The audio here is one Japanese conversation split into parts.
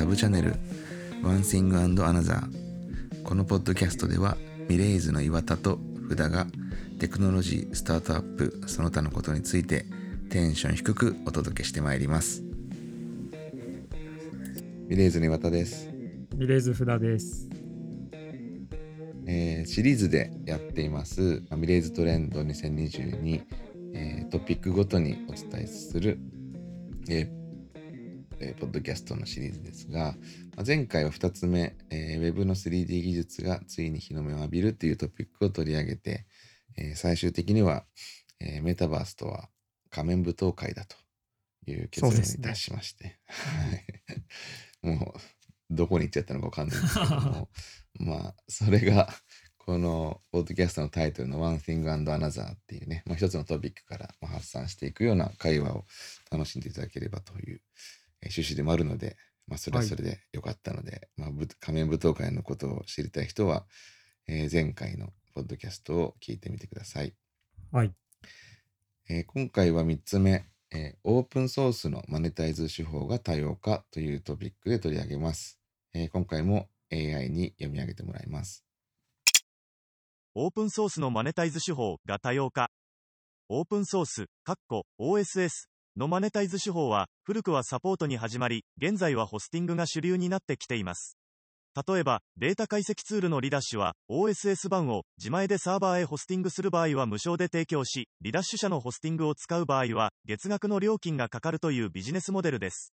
サブチャンネル One Thing and Another このポッドキャストではミレイズの岩田と福田がテクノロジー、スタートアップ、その他のことについてテンション低くお届けしてまいります。ミレイズの岩田です。ミレーズ・フダです。えーシリーズでやっていますまあミレイズトレンド2022、えートピックごとにお伝えする、えーえーポッドキャストのシリーズですが、まあ前回は2つ目、えー、Web の 3D 技術がついに日の目を浴びるというトピックを取り上げて、えー最終的には、えーメタバースとは仮面舞踏会だという結論に達しまして、はい。もうどこに行っちゃったのかわかんないんですけども。まあそれがこのポッドキャストのタイトルの One Thing and Another っていうね、まあ、一つのトピックからまあ発散していくような会話を楽しんでいただければというえー趣旨でもあるので、まあ、それはそれでよかったので、まあ、ぶ仮面舞踏会のことを知りたい人は、えー前回のポッドキャストを聞いてみてください。はい。えー今回は3つ目、えーオープンソースのマネタイズ手法が多様化というトピックで取り上げます。えー今回も AI に読み上げてもらいます。オープンソースのマネタイズ手法が多様化。オープンソース、かっこ OSS のマネタイズ手法は、古くはサポートに始まり、現在はホスティングが主流になってきています。例えば、データ解析ツールのリダッシュは、OSS 版を自前でサーバーへホスティングする場合は無償で提供し、リダッシュ社のホスティングを使う場合は、月額の料金がかかるというビジネスモデルです。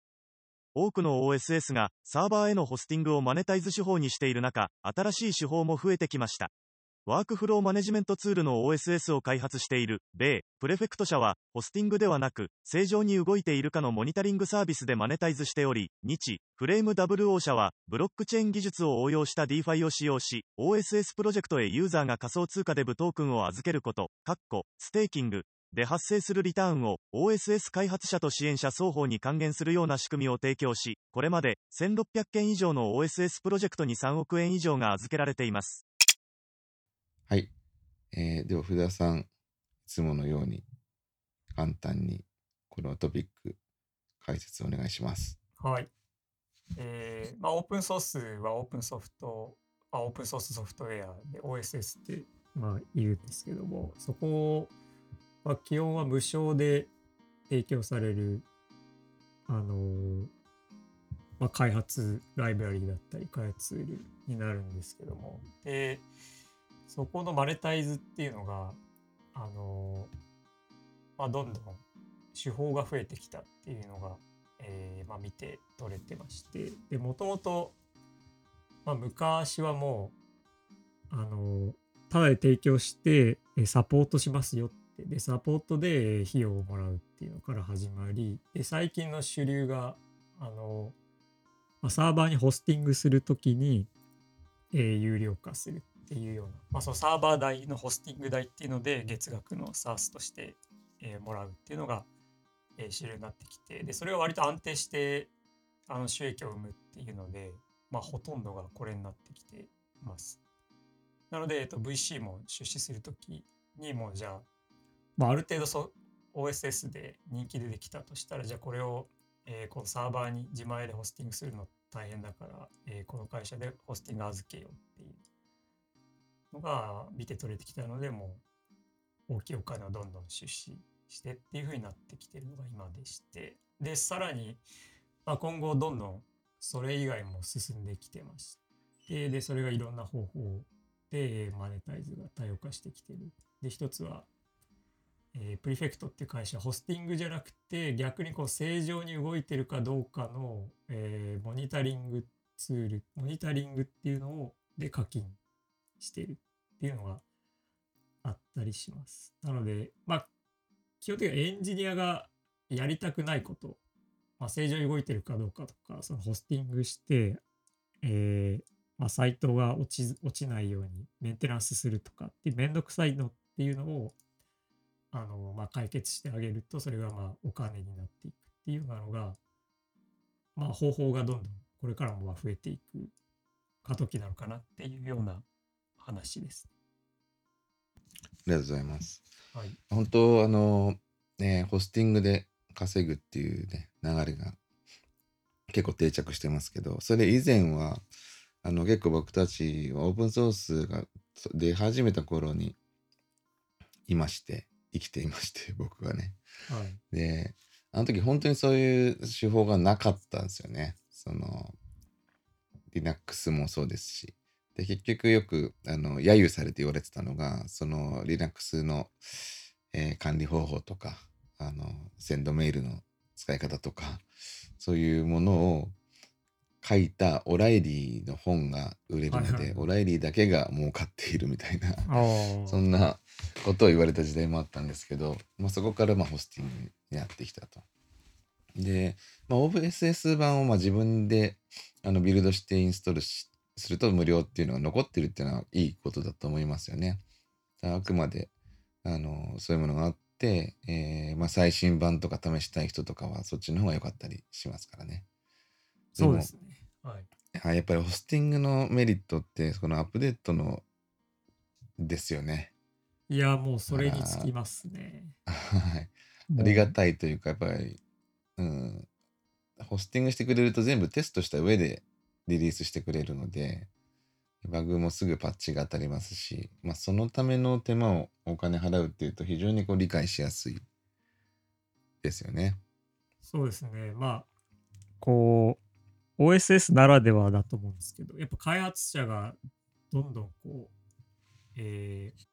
多くの OSS がサーバーへのホスティングをマネタイズ手法にしている中、新しい手法も増えてきました。ワークフローマネジメントツールの OSS を開発している、米、プレフェクト社は、ホスティングではなく、正常に動いているかのモニタリングサービスでマネタイズしており、日、フレーム WO 社は、ブロックチェーン技術を応用した DeFi を使用し、OSS プロジェクトへユーザーが仮想通貨でブトークンを預けること、カッコ、ステーキング、で発生するリターンを OSS 開発者と支援者双方に還元するような仕組みを提供し、これまで1600件以上の OSS プロジェクトに3億円以上が預けられています。えーでは、福田さん、いつものように簡単にこのトピック解説お願いします。はい。えーまあ、オープンソースはオープンソフト、あオープンソースソフトウェアで OSS って、まあ、言うんですけども、そこを、まあ、基本は無償で提供される、あのーまあ、開発ライブラリだったり、開発ツールになるんですけども、で、そこのマネタイズっていうのが、あのまあ、どんどん手法が増えてきたっていうのが、えーまあ、見て取れてましてでもともと、まあ、昔はもうあのただで提供してサポートしますよってでサポートで費用をもらうっていうのから始まりで最近の主流があの、まあ、サーバーにホスティングするときに、えー有料化するっていうような、まあ、そのサーバー代のホスティング代っていうので月額の SARS として、えもらうっていうのがえ主流になってきてでそれが割と安定してあの収益を生むっていうので、まあ、ほとんどがこれになってきてます。なので、えっと、VC も出資するときにもうじゃあ、まあ、ある程度そ OSS で人気出てきたとしたらじゃあこれを、えーこのサーバーに自前でホスティングするの大変だから、えーこの会社でホスティング預けようっていうのが見て取れてきたのでもう大きいお金をどんどん出資してっていう風になってきてるのが今でして。でさらに、まあ、今後どんどんそれ以外も進んできてまして。でそれがいろんな方法でマネタイズが多様化してきてる。で一つは、えープリフェクトっていう会社ホスティングじゃなくて逆にこう正常に動いてるかどうかの、えーモニタリングツールモニタリングっていうのをで課金してる。っていうのがあったりします。なので、まあ、基本的にはエンジニアがやりたくないこと、まあ、正常に動いてるかどうかとか、そのホスティングして、えーまあ、サイトが落ち落ちないようにメンテナンスするとかっていうめんどくさいのっていうのをあの、まあ、解決してあげると、それがまあお金になっていくっていうようなのが、まあ、方法がどんどんこれからも増えていく過渡期なのかなっていうような話です。ありがとうございます。はい。本当、あの、ね、ホスティングで稼ぐっていうね、流れが結構定着してますけど、それ以前は、あの結構僕たちはオープンソースが出始めた頃にいまして、生きていまして、僕はね。はい。で、あの時本当にそういう手法がなかったんですよね。その、Linux もそうですし。で、結局よく、あの、揶揄されて言われてたのが、その Linux の、えー管理方法とか、あの、センドメールの使い方とか、そういうものを書いたオライリーの本が売れるので、はいはいオライリーだけが儲かっているみたいな。そんなことを言われた時代もあったんですけど、まあ、そこからまあホスティングになってきたと。で、まあ、OpenSS 版をまあ自分であのビルドしてインストールしすると無料っていうのが残ってるっていうのはいいことだと思いますよね。あくまであのそういうものがあって、えーまあ、最新版とか試したい人とかはそっちの方が良かったりしますからね。そうですね。はい。あやっぱりホスティングのメリットってこのアップデートのですよね。いや、もうそれにつきますね。はい。ありがたいというか、やっぱり、うん、ホスティングしてくれると全部テストした上でリリースしてくれるので、バグもすぐパッチが当たりますし、まあ、そのための手間をお金払うっていうと非常にこう理解しやすいですよね。そうですね。まあ、こう、OSS ならではだと思うんですけど、やっぱ開発者がどんどんこう、えー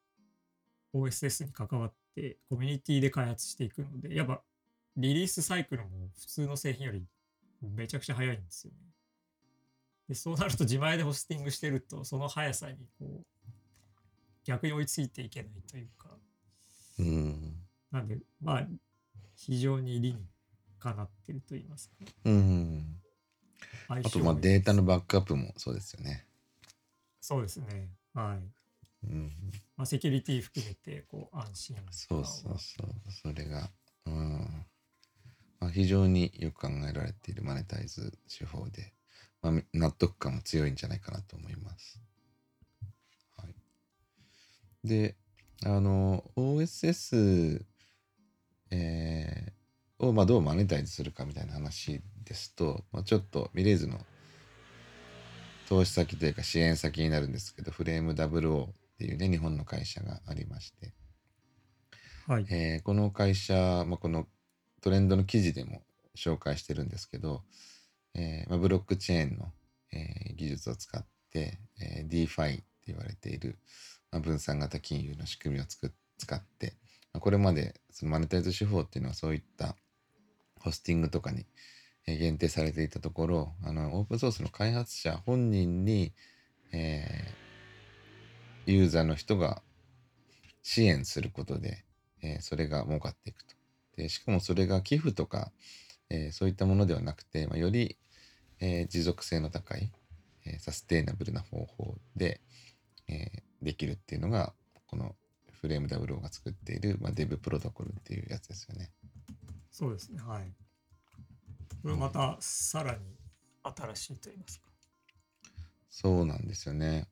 OSS に関わってコミュニティで開発していくので、やっぱリリースサイクルも普通の製品よりめちゃくちゃ早いんですよね。でそうなると自前でホスティングしてると、その速さにこう、逆に追いついていけないというか、うん。なんで、まあ、非常に理にかなってると言いますか。うん。ああと、まあ、データのバックアップもそうですよね。そうですね。はい。うん。まあ、セキュリティ含めて、こう、安心感そうそうそう。それが、うん。まあ、非常によく考えられているマネタイズ手法で、まあ、み納得感も強いんじゃないかなと思います。はい。で、あの、OSS、えーを、まあ、どうマネタイズするかみたいな話ですと、まあ、ちょっとミレーズの投資先というか支援先になるんですけど、フレーム WO っていうね、日本の会社がありまして、はい。えーこの会社、まあ、このトレンドの記事でも紹介してるんですけど、えー、ブロックチェーンの、えー技術を使って、えー DeFi って言われている、まあ、分散型金融の仕組みをつく使って、まあ、これまでそのマネタイズ手法っていうのはそういったホスティングとかに限定されていたところあのオープンソースの開発者本人に、えーユーザーの人が支援することで、えーそれが儲かっていくと。でしかもそれが寄付とか、えーそういったものではなくて、まあ、より、えー持続性の高い、えーサステイナブルな方法で、えーできるっていうのがこのフレーム WO が作っている、まあ、デブプロトコルっていうやつですよね。そうですね。はい。これまた、さらに新しいと言いますか。そうなんですよね。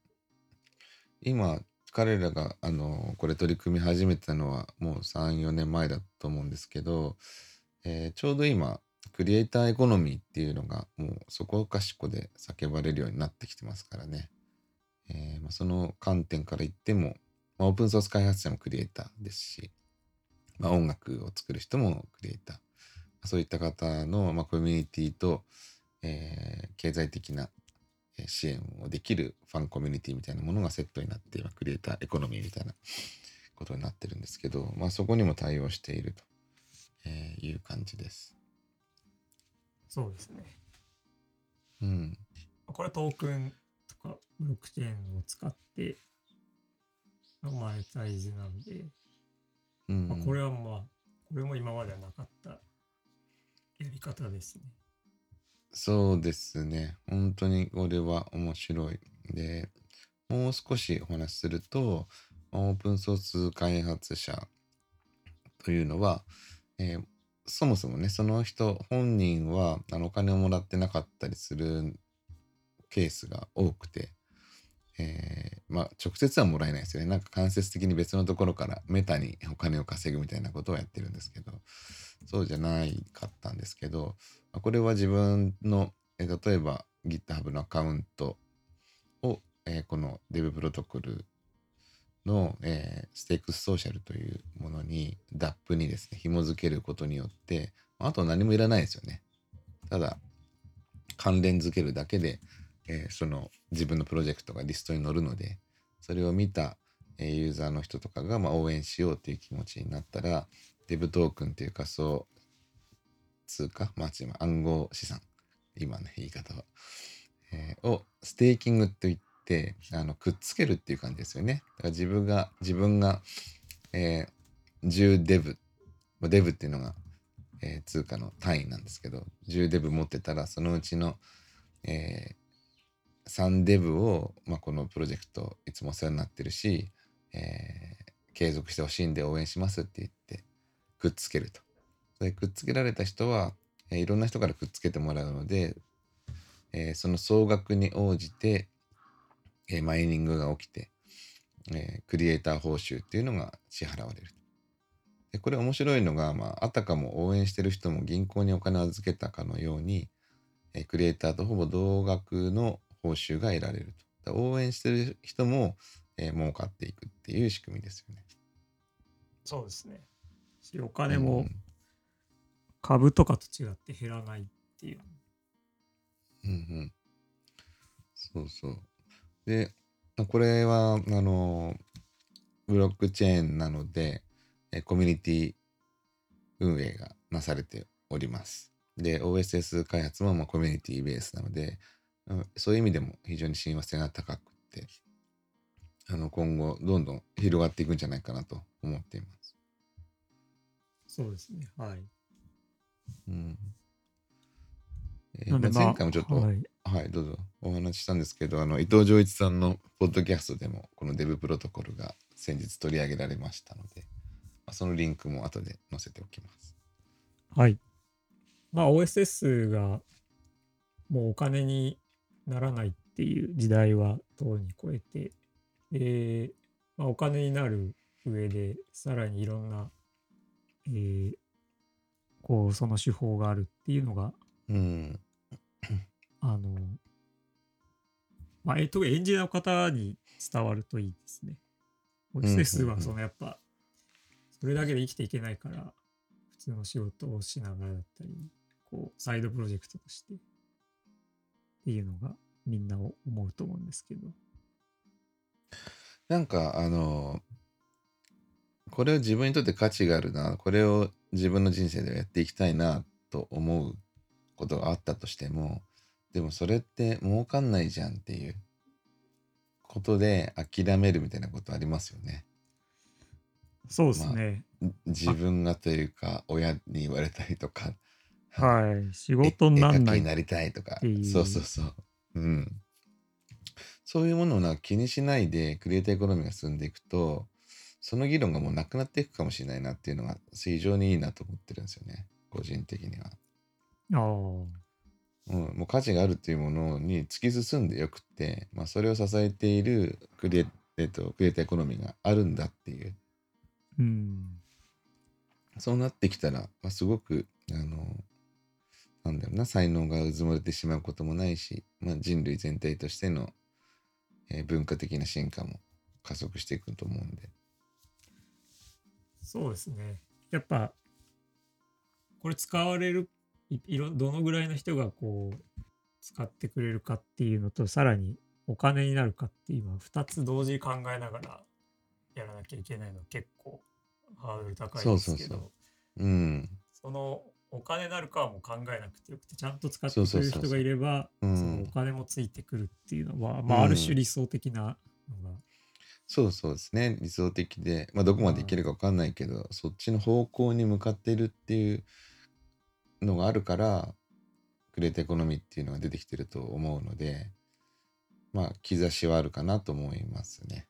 今、彼らが、あの、これ取り組み始めたのはもう3、4年前だと思うんですけど、えーちょうど今、クリエイターエコノミーっていうのがもうそこかしこで叫ばれるようになってきてますからね。えーまあ、その観点から言っても、まあ、オープンソース開発者もクリエイターですし、まあ、音楽を作る人もクリエイター。そういった方の、ま、コミュニティと、えー経済的な支援をできるファンコミュニティみたいなものがセットになって、まクリエイターエコノミーみたいな ことになってるんですけど、まあ、そこにも対応しているとえいう感じです。そうですね。うん。これはトークンとかブロックチェーンを使ってのマネタイズなんで、うんまあ、これはまあ、これも今まではなかったやり方ですね。そうですね。本当にこれは面白い。で、もう少しお話しすると、オープンソース開発者というのは、えーそもそもね、その人本人はあのお金をもらってなかったりするケースが多くて、えーまあ直接はもらえないですよね。なんか間接的に別のところからメタにお金を稼ぐみたいなことをやってるんですけど、そうじゃないかったんですけど、これは自分のえー例えば GitHub のアカウントを、えーこの Dev プロトコルの、えーステークスソーシャルというものに DAP にですね紐付けることによってあと何もいらないですよね。ただ関連付けるだけで、えーその自分のプロジェクトがリストに載るのでそれを見た、えーユーザーの人とかが、まあ、応援しようという気持ちになったら Dev トークンという仮想通貨、まあ、暗号資産今ね言い方は、えーをステーキングといってあのくっつけるっていう感じですよねだから自分が自分が、えー10デブデブっていうのが、えー通貨の単位なんですけど10デブ持ってたらそのうちの、えー3デブを、まあ、このプロジェクトいつもお世話になってるし、えー継続してほしいんで応援しますって言ってくっつけると。それくっつけられた人は、えーいろんな人からくっつけてもらうので、えーその総額に応じて、えーマイニングが起きて、えークリエイター報酬っていうのが支払われる。でこれ面白いのが、まあ、あたかも応援してる人も銀行にお金を預けたかのように、えークリエイターとほぼ同額の報酬が得られると。応援してる人も、えー儲かっていくっていう仕組みですよね。そうですね。しお金もうん株とかと違って減らないっていう。うんうん。そうそう。で、まあこれは、あの、ブロックチェーンなので、えコミュニティ運営がなされております。で、OSS 開発もまあコミュニティベースなので、うんそういう意味でも非常に親和性が高くって、あの今後どんどん広がっていくんじゃないかなと思っています。そうですね。はい。うんえーなんで、まあ前回もちょっと、はい、はい、どうぞお話ししたんですけど、あの伊藤浄一さんのポッドキャストでも、このデブプロトコルが先日取り上げられましたので、まあ、そのリンクも後で載せておきます。はい。まあ OSS がもうお金にならないっていう時代はとうに超えて、で、まあ、お金になる上でさらにいろんな、えーこうその手法があるっていうのが、うん、まあ、え特にエンジニアの方に伝わるといいですね。んうん OSS はそのやっぱ、それだけで生きていけないから、普通の仕事をしながらだったり、こう、サイドプロジェクトとして、っていうのがみんな思うと思うんですけど。なんか、あの、これを自分にとって価値があるな、これを自分の人生でやっていきたいなと思うことがあったとしても、でもそれって儲かんないじゃんっていうことで諦めるみたいなことありますよね。そうですね。自分がというか親に言われたりとかはい。仕え事になんない。になりたいとかそうそうそううんそういうものをなんか気にしないでクリエイターエコノミーが進んでいくとその議論がもうなくなっていくかもしれないなっていうのが非常にいいなと思ってるんですよね個人的には、ああ。うん、もう価値があるっていうものに突き進んでよくって、まあ、それを支えているクリエ,、えっと、クリエイターエコノミーがあるんだっていううん。そうなってきたら、まあ、すごく、あの、なんだろうな、才能がうずもれてしまうこともないし、まあ、人類全体としての、えー文化的な進化も加速していくと思うんで。そうですね。やっぱ、これ使われる、いいろどのぐらいの人がこう、使ってくれるかっていうのと、さらにお金になるかっていう、今、2つ同時に考えながらやらなきゃいけないの結構ハードル高いですけど、そのお金になるかはもう考えなくてよくて、ちゃんと使ってくれる人がいれば、うん。そのお金もついてくるっていうのは、まあ、うん。ある種理想的なのが、そうそうですね。理想的で、まあ、どこまでいけるか分かんないけど、そっちの方向に向かっているっていうのがあるから、クリエイターエコノミーっていうのが出てきてると思うので、まあ、兆しはあるかなと思いますね。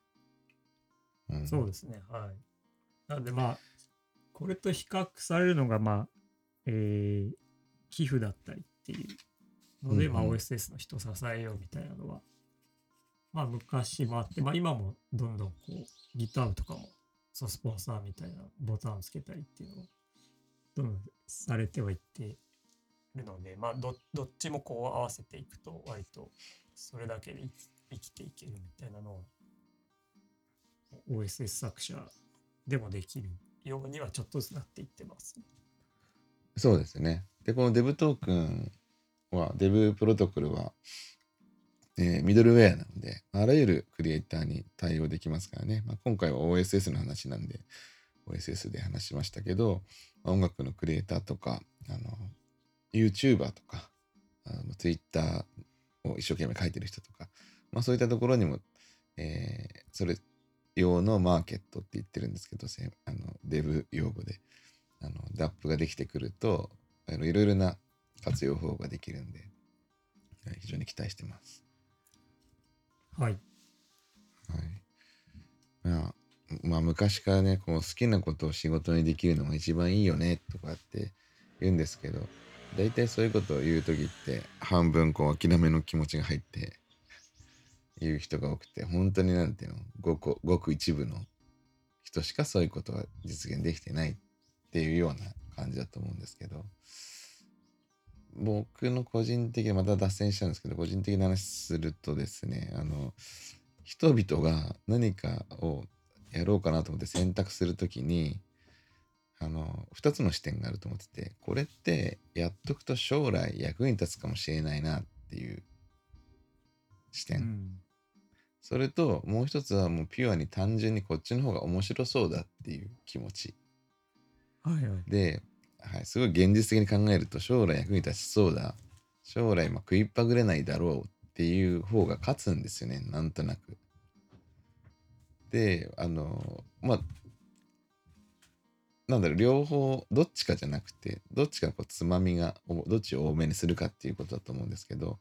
うん、そうですね。はい。なんでまあ、これと比較されるのが、まあ、えー寄付だったりっていうので、まあ、うんうん OSS の人を支えようみたいなのは、まあ、昔もあって、まあ、今もどんどんこう、GitHub とかも、そうスポンサーみたいなボタンをつけたりっていうのを、どん。されてはいって、るので、まあど、どっちもこう合わせていくと、割とそれだけで生きていけるみたいなのは、OSS 作者でもできるようにはちょっとずつなっていってます、ね。そうですね。で、この Dev トークンは、Dev プロトコルは、えーミドルウェアなので、あらゆるクリエイターに対応できますからね。まあ、今回は OSS の話なん。で、OSS で話しましたけど、まあ音楽のクリエイターとか、あの、YouTuber とか、Twitter を一生懸命書いてる人とか、まあそういったところにも、えーそれ用のマーケットって言ってるんですけど、せあのデブ用語で、あの、DAP ができてくると、いろいろな活用法ができるんで、はい非常に期待してます。はい。はい。まあ、まあ、昔からね、こう好きなことを仕事にできるのが一番いいよねとかって言うんですけど、大体そういうことを言う時って、半分こう諦めの気持ちが入って言う人が多くて、本当になんていうの、ごくごく一部の人しかそういうことが実現できてないっていうような感じだと思うんですけど、僕の個人的な、また脱線しちゃうんですけど、個人的な話するとですね、あの、人々が何かをやろうかなと思って選択するときに、あの、二つの視点があると思ってて、これってやっとくと将来役に立つかもしれないなっていう視点。うん。それともう一つはもうピュアに単純にこっちの方が面白そうだっていう気持ち。はいはい。で、はい、すごい現実的に考えると将来役に立ちそうだ将来まあ食いっぱぐれないだろうっていう方が勝つんですよねなんとなく。であのまあなんだろう両方どっちかじゃなくてどっちかこうつまみがおどっちを多めにするかっていうことだと思うんですけど、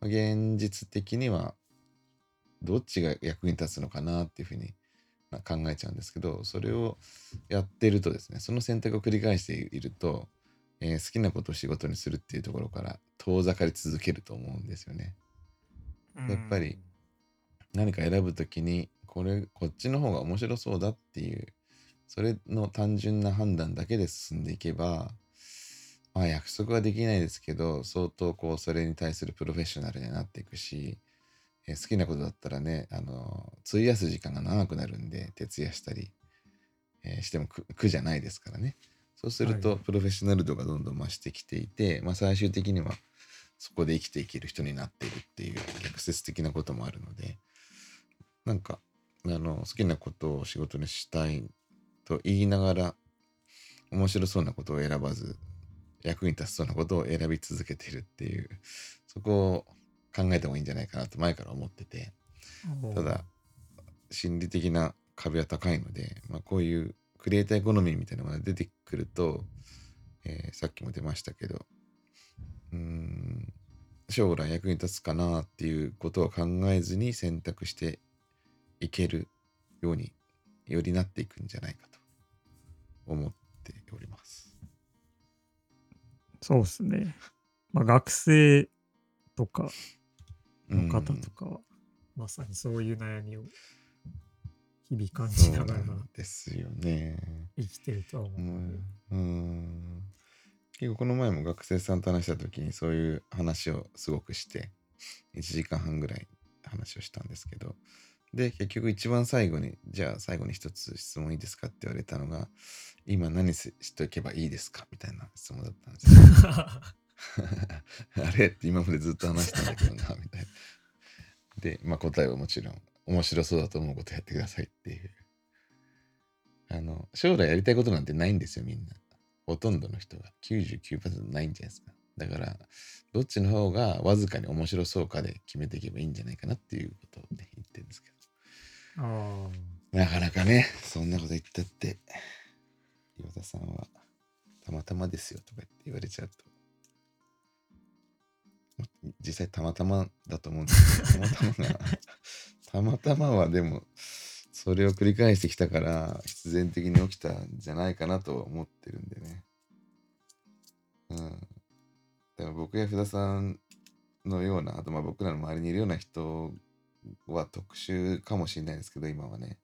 まあ現実的にはどっちが役に立つのかなっていうふうにまあ考えちゃうんですけどそれをやってるとですねその選択を繰り返していると、えー好きなことを仕事にするっていうところから遠ざかり続けると思うんですよね。やっぱり何か選ぶときにこれこっちの方が面白そうだっていうそれの単純な判断だけで進んでいけばまあ約束はできないですけど相当こうそれに対するプロフェッショナルになっていくし、えー好きなことだったらねあの費やす時間が長くなるんで徹夜したり、えーしても苦苦じゃないですからね。そうするはい。とプロフェッショナル度がどんどん増してきていて、まあ、最終的にはそこで生きていける人になっているっていう逆説的なこともあるのでなんかあの好きなことを仕事にしたいと言いながら面白そうなことを選ばず役に立ちそうなことを選び続けているっていうそこを考えてもいいんじゃないかなと前から思ってて。ただ心理的な壁は高いので、まあ、こういうクリエイターエコノミーみたいなものが出てくると、えーさっきも出ましたけどうーん将来役に立つかなっていうことを考えずに選択していけるようによりなっていくんじゃないかと思っております。そうですね。まあ、学生とかうんの方とかは、まさにそういう悩みを日々感じながらんですよね。生きてるとは思うう。んうん結構この前も学生さんと話した時にそういう話をすごくして1時間半ぐらい話をしたんですけどで結局一番最後にじゃあ最後に一つ質問いいですかって言われたのが今何ししておけばいいですかみたいな質問だったんですよ。あれ？って今までずっと話したんだけどなみたいな。で、まあ、答えはもちろん面白そうだと思うことやってくださいっていう。あの将来やりたいことなんてないんですよみんな。ほとんどの人が99%ないんじゃないですか。だからどっちの方がわずかに面白そうかで決めていけばいいんじゃないかなっていうことをね言ってるんですけど。なかなかね、そんなこと言ったって、岩田さんはたまたまですよとか言って言われちゃうと、実際たまたまだと思うんですけど、たまたまが、たまたまはでも、それを繰り返してきたから、必然的に起きたんじゃないかなと思ってるんでね。うん。だから僕や福田さんのような、あとまあ僕らの周りにいるような人は特殊かもしれないですけど、今はね。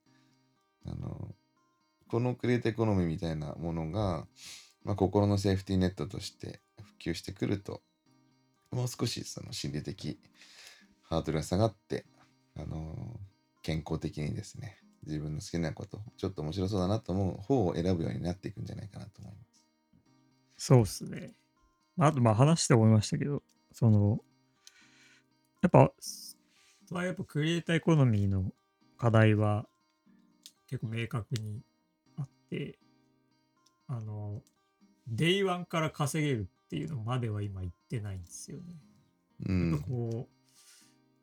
あの、このクリエイターエコノミーみたいなものが、まあ、心のセーフティーネットとして普及してくると、もう少しその心理的ハードルが下がって、あの健康的にですね、自分の好きなこと、ちょっと面白そうだなと思う方を選ぶようになっていくんじゃないかなと思います。そうですね。あと、まあ話して思いましたけど、その、やっぱ、それはやっぱクリエイターエコノミーの課題は結構明確にあって、あの、 day one から稼げるっていうのまでは今言ってないんですよね。うん。こう、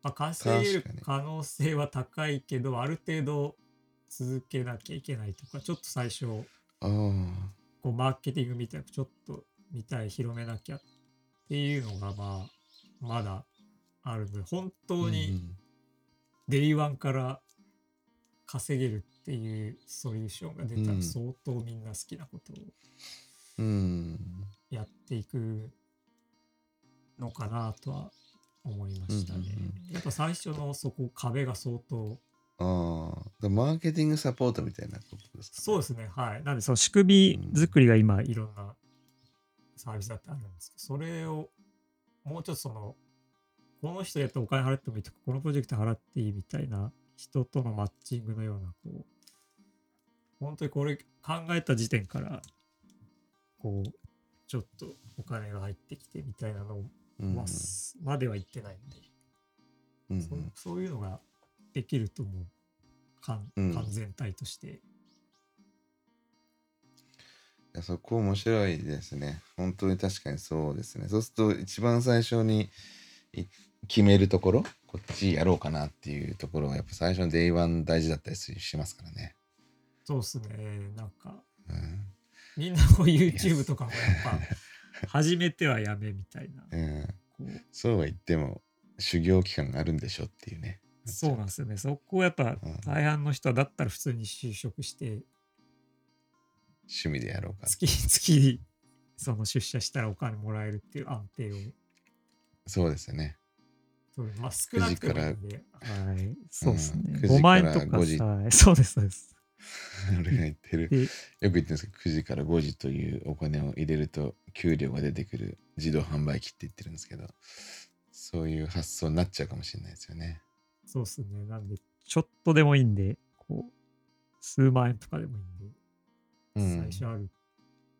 まあ、稼げる可能性は高いけど、ある程度続けなきゃいけないとか、ちょっと最初。こうマーケティングみたいなちょっと見たい広めなきゃっていうのがまあまだあるので本当に day one から稼げるっていうソリューションが出たうん。ら相当みんな好きなことを。やっていくのかなとは思いましたね。やっぱ最初のそこ壁が相当ああ。だマーケティングサポートみたいなことですか、ね、そうですね。はい。なんでその仕組み作りが今いろんなサービスだってあるんですけどそれをもうちょっとそのこの人やったらお金払ってもいいとかこのプロジェクト払っていいみたいな人とのマッチングのようなこう本当にこれ考えた時点からこうちょっとお金が入ってきてみたいなのうん。ままでは言ってないんで、うんそそういうのができるともう完うん。完全体として、いやそこ面白いですね。本当に確かにそうですね。そうすると一番最初にい決めるところ、こっちやろうかなっていうところがやっぱ最初の day one 大事だったりししますからね。そうっすねなんかうん。みんなもう YouTube とかもやっぱ始めてはやめみたいなうん、そうは言っても修行期間があるんでしょっていうね。そうなんですよねそこをやっぱうん大半の人はだったら普通に就職して趣味でやろうか。月月その出社したらお金もらえるっていう安定をそうですよね。取るまあ少なくてもいいんではい。そうですね、うん。5万円9とか時から5時。はい。そうですそうです。俺が言ってる。でよく言ってるんですけど、9時から5時というお金を入れると給料が出てくる自動販売機って言ってるんですけど、そういう発想になっちゃうかもしれないですよね。そうですね。なんでちょっとでもいいんでこう数万円とかでもいいんでうん。最初ある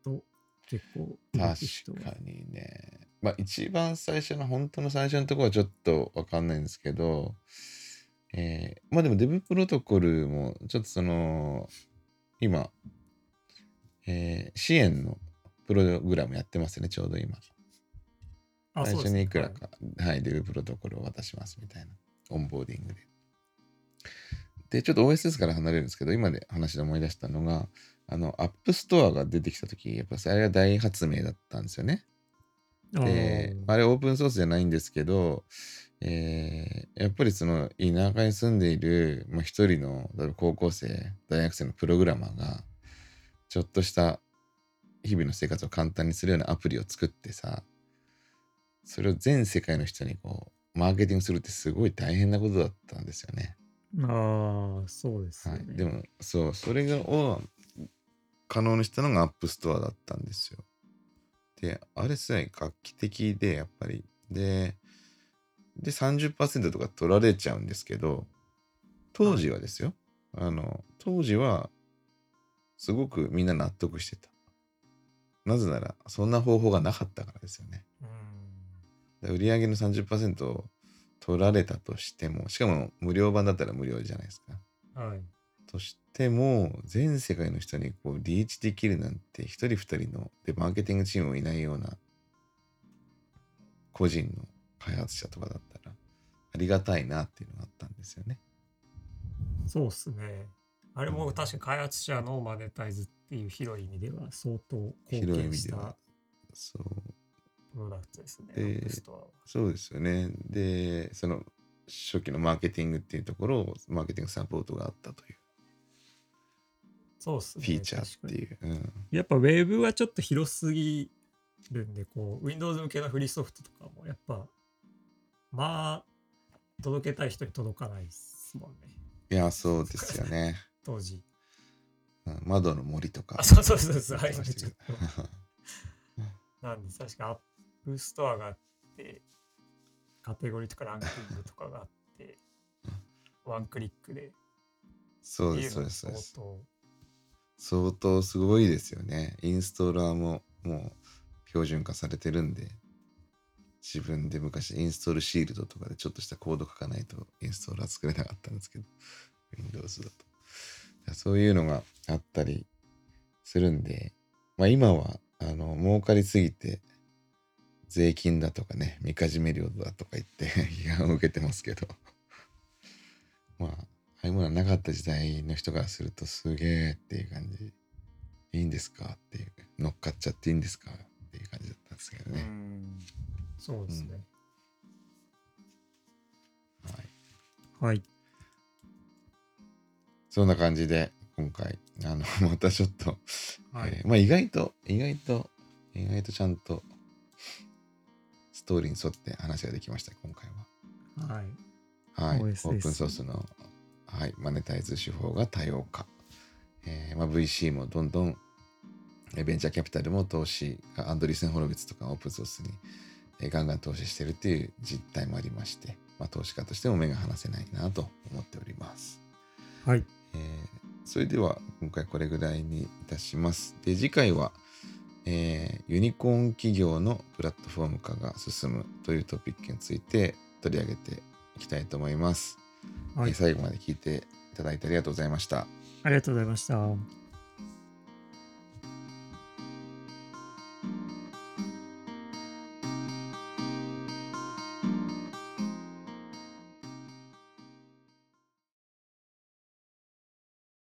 と結構確かにね。まあ一番最初の本当の最初のところはちょっとわかんないんですけど、えーまあでもデブプロトコルもちょっとその今、えー支援のプログラムやってますよね、ちょうど今。あ最初にいくらそうですねか、はい、 Dev Protocol を渡しますみたいな、オンボーディングで。で、ちょっと OSS から離れるんですけど、今で話で思い出したのが、あの、 App Store が出てきたとき、やっぱそれが大発明だったんですよね。はいで、ああれオープンソースじゃないんですけど、えーやっぱりその田舎に住んでいる、まあ、一人の高校生、大学生のプログラマーが、ちょっとした日々の生活を簡単にするようなアプリを作ってさ、それを全世界の人にこう、マーケティングするってすごい大変なことだったんですよね。ーあーそうですよね、はい。でも、そう、それがを可能にしたのが App Store だったんですよ。で、あれすごい画期的で、やっぱり。で、で、30%とか取られちゃうんですけど、当時はですよ。あの、当時は、すごくみんな納得してた。なぜなら、そんな方法がなかったからですよね。うんで売上の30%を取られたとしても、しかも無料版だったら無料じゃないですか。はいとしても、全世界の人にこうリーチできるなんて、一人二人のでマーケティングチームもいないような個人の開発者とかだったら、ありがたいなっていうのがあったんですよね。そうっすね。あれも確かに開発者のマネタイズっていう広い意味では相当貢広い意献した味では。そう。プロダクトですね。でそうですよね。で、その初期のマーケティングっていうところを、マーケティングサポートがあったというそうっすね。フィーチャーっていう。うんやっぱ Web はちょっと広すぎるんで、こう、Windows 向けのフリーソフトとかもやっぱ、まあ、届けたい人に届かないっすもんね。いや、そうですよね。当時。うん窓の杜とか。あ、そうそうそうそう。はい。やってましたけどなんで確か App Store があって、カテゴリーとかランキングとかがあって、ワンクリックでそうです、そうです、そうです。相当すごいですよね。インストーラーももう標準化されてるんで、自分で昔インストールシールドとかでちょっとしたコード書かないとインストーラー作れなかったんですけど、Windows だと。そういうのがあったりするんで、まあ今は、あの、儲かりすぎて、税金だとかね、みかじめ料だとか言って 批判を受けてますけど、まあ、ああいうものはなかった時代の人からするとすげえっていう感じ。いいんですかっていう。乗っかっちゃっていいんですかっていう感じだったんですけどうね。んそうですね。はい。はい。そんな感じで、今回、あの、またちょっと、はいえーまあ意外と、意外と、意外とちゃんと、ストーリーに沿って話ができました、今回は。はい。はい、オープンソースの、はい、マネタイズ手法が多様化。えーまあ、VC もどんどん、えーベンチャーキャピタルも投資がアンドリーセン・ホロビッツとかオープンソースに、えーガンガン投資してるっていう実態もありまして、まあ、投資家としても目が離せないなと思っております。はい。えーそれでは今回これぐらいにいたします。で、次回は、えーユニコーン企業のプラットフォーム化が進むというトピックについて取り上げていきたいと思います。はいえー。最後まで聞いていただいてありがとうございました。ありがとうございました。